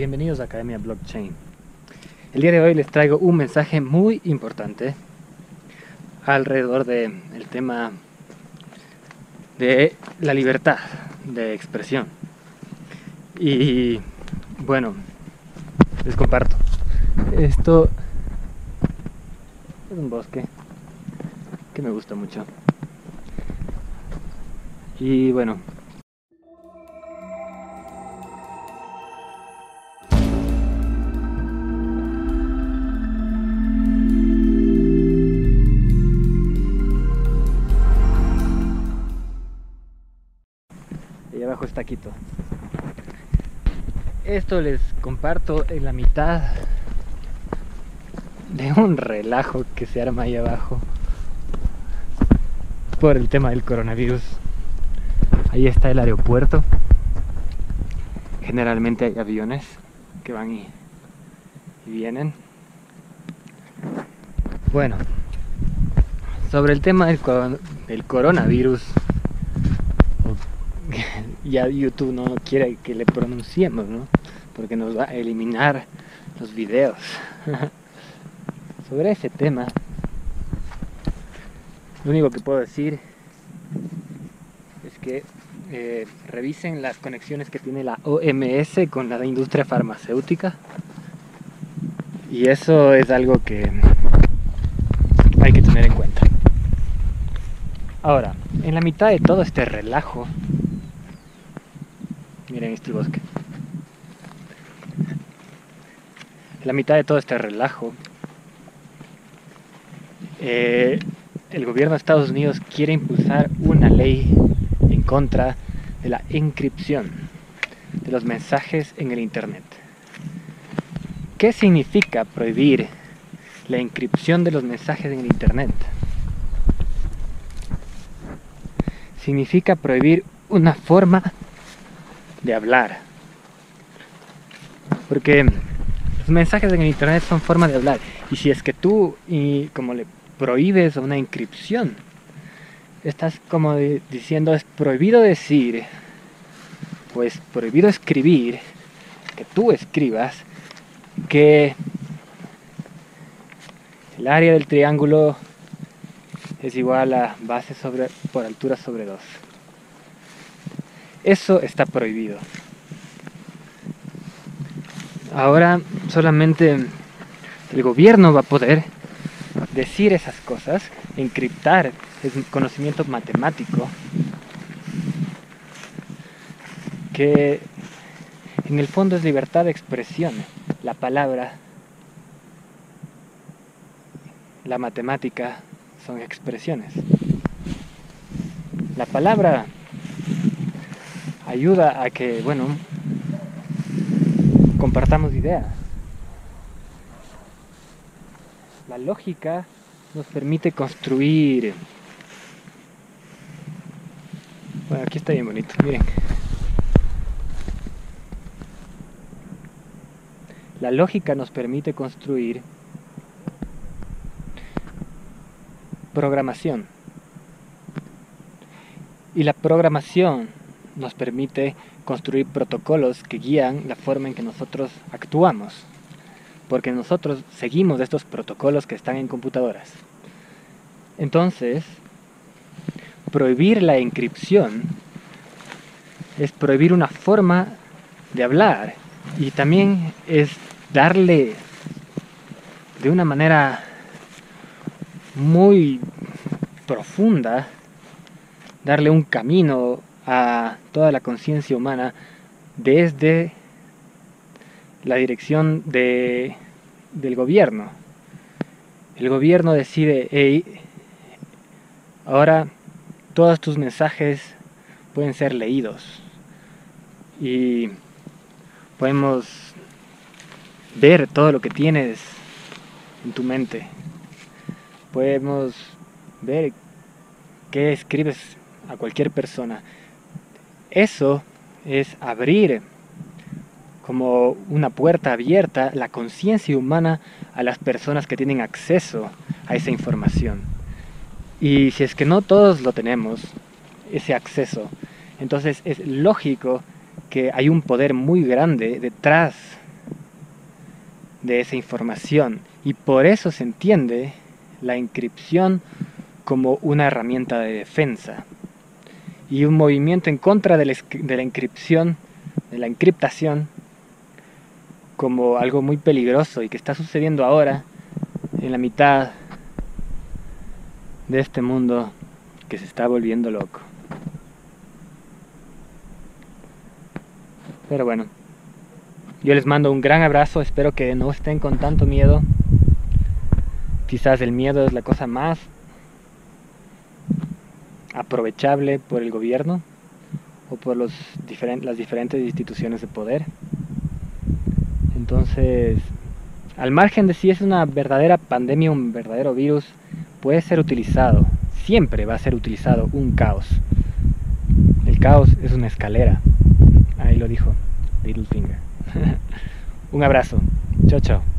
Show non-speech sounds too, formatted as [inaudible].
bienvenidos a Academia Blockchain. El día de hoy les traigo un mensaje muy importante alrededor del tema de la libertad de expresión. Y bueno, les comparto. Esto es un bosque que me gusta mucho. Y bueno, y abajo está Quito. Esto les comparto en la mitad de un relajo que se arma ahí abajo por el tema del coronavirus. Ahí está el aeropuerto. Generalmente hay aviones que van y, vienen. Bueno, sobre el tema del, del coronavirus, [laughs] ya YouTube no quiere que le pronunciemos, ¿no? Porque nos va a eliminar los videos. [laughs] Sobre ese tema, lo único que puedo decir es que eh, revisen las conexiones que tiene la OMS con la industria farmacéutica. Y eso es algo que hay que tener en cuenta. Ahora, en la mitad de todo este relajo, miren este bosque. La mitad de todo este relajo, eh, el gobierno de Estados Unidos quiere impulsar una ley en contra de la encripción de los mensajes en el Internet. ¿Qué significa prohibir la encripción de los mensajes en el Internet? Significa prohibir una forma de hablar. Porque los mensajes en el Internet son forma de hablar. Y si es que tú, y como le prohíbes una inscripción, estás como diciendo es prohibido decir, pues prohibido escribir, que tú escribas, que el área del triángulo es igual a base sobre, por altura sobre 2. Eso está prohibido. Ahora solamente el gobierno va a poder decir esas cosas, encriptar un conocimiento matemático que en el fondo es libertad de expresión. La palabra, la matemática son expresiones. La palabra ayuda a que, bueno, compartamos ideas. La lógica nos permite construir. Bueno, aquí está bien bonito, miren. La lógica nos permite construir programación. Y la programación nos permite construir protocolos que guían la forma en que nosotros actuamos. Porque nosotros seguimos estos protocolos que están en computadoras. Entonces, prohibir la encripción es prohibir una forma de hablar y también es darle de una manera muy profunda, darle un camino a toda la conciencia humana desde la dirección de, del gobierno. El gobierno decide, hey, ahora todos tus mensajes pueden ser leídos y podemos ver todo lo que tienes en tu mente. Podemos ver qué escribes a cualquier persona. Eso es abrir como una puerta abierta la conciencia humana a las personas que tienen acceso a esa información. Y si es que no todos lo tenemos, ese acceso, entonces es lógico que hay un poder muy grande detrás de esa información y por eso se entiende la encripción como una herramienta de defensa y un movimiento en contra de la, de la encripción, de la encriptación, como algo muy peligroso y que está sucediendo ahora en la mitad de este mundo que se está volviendo loco. Pero bueno, yo les mando un gran abrazo, espero que no estén con tanto miedo. Quizás el miedo es la cosa más aprovechable por el gobierno o por las diferentes instituciones de poder. Entonces, al margen de si es una verdadera pandemia, un verdadero virus, puede ser utilizado, siempre va a ser utilizado un caos. El caos es una escalera. Ahí lo dijo Littlefinger. [laughs] un abrazo. Chao, chao.